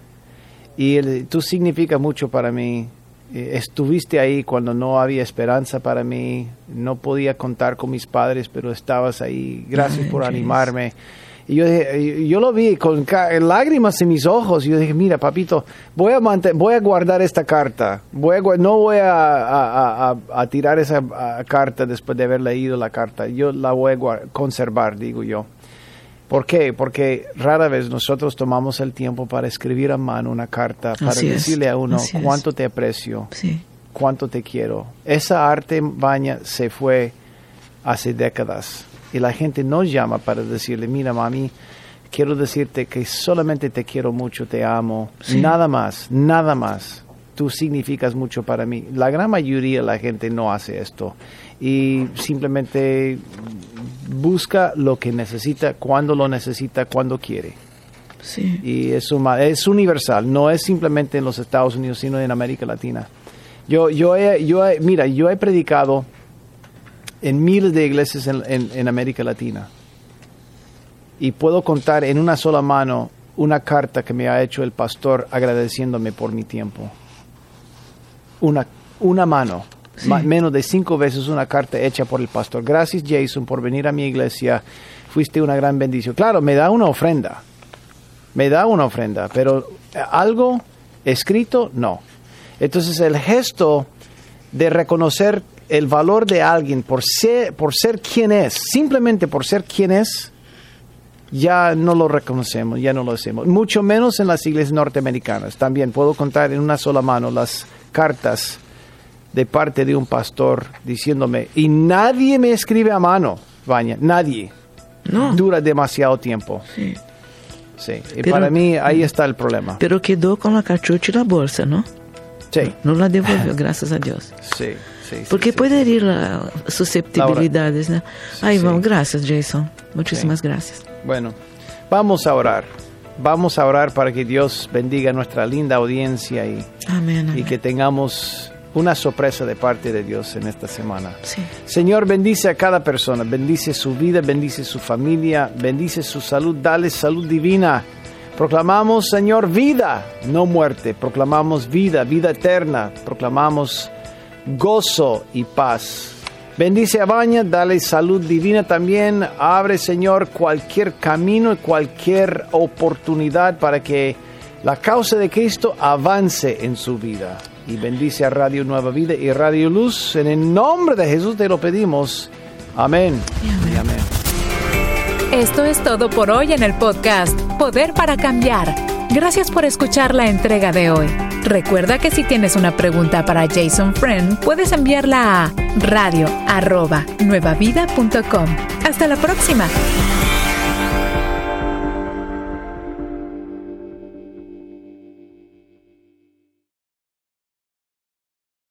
Y el- tú significa mucho para mí. Eh, Estuviste ahí cuando no había esperanza para mí, no podía contar con mis padres, pero estabas ahí. Gracias Ay, por animarme. Y yo, dije- yo lo vi con ca- lágrimas en mis ojos. Y yo dije, mira, papito, voy a, voy a guardar esta carta. Voy a no voy a, a- a- tirar esa carta después de haber leído la carta. Yo la voy a conservar, digo yo. ¿Por qué? Porque rara vez nosotros tomamos el tiempo para escribir a mano una carta, para Así es, decirle a uno así es. cuánto te aprecio, Sí, cuánto te quiero. Esa arte baña se fue hace décadas y la gente nos llama para decirle, mira mami, quiero decirte que solamente te quiero mucho, te amo, Sí. nada más, nada más. Tú significas mucho para mí. La gran mayoría de la gente no hace esto y simplemente busca lo que necesita, cuando lo necesita, cuando quiere sí. y es, universal, no es simplemente en los Estados Unidos, sino en América Latina. Yo, yo, he, yo he- mira, yo he predicado en miles de iglesias en, en- en América Latina y puedo contar en una sola mano una carta que me ha hecho el pastor agradeciéndome por mi tiempo. Una, una mano, Sí. menos de cinco veces una carta hecha por el pastor. Gracias Jason por venir a mi iglesia, fuiste una gran bendición. Claro, me da una ofrenda, me da una ofrenda, pero eh, algo escrito, no. Entonces el gesto de reconocer el valor de alguien por ser, por ser quien es, simplemente por ser quien es, ya no lo reconocemos, ya no lo hacemos. Mucho menos en las iglesias norteamericanas. También puedo contar en una sola mano las cartas de parte de un pastor diciéndome, y nadie me escribe a mano, Baña, nadie. No. Dura demasiado tiempo. Sí. Sí, y Pero- para mí ahí está el problema. Pero quedó con la cartucho y la bolsa, ¿no? Sí, No la devolvió, gracias a Dios. sí, Porque puede herir las susceptibilidades, ¿no? Vamos, gracias, Jason. Muchísimas gracias. Bueno, vamos a orar. Vamos a orar para que Dios bendiga nuestra linda audiencia y, Amén. y amén. que tengamos una sorpresa de parte de Dios en esta semana. Sí. Señor, bendice a cada persona, bendice su vida, bendice su familia, bendice su salud, dale salud divina. Proclamamos, Señor, vida, no muerte. Proclamamos vida, vida eterna. Proclamamos gozo y paz. Bendice a Baña, dale salud divina también. Abre, Señor, cualquier camino y cualquier oportunidad para que la causa de Cristo avance en su vida. Y bendice a Radio Nueva Vida y Radio Luz. En el nombre de Jesús te lo pedimos. Amén. Y amén. Esto es todo por hoy en el podcast Poder para Cambiar. Gracias por escuchar la entrega de hoy. Recuerda que si tienes una pregunta para Jason Friend, puedes enviarla a radio@nuevavida.com. Hasta la próxima.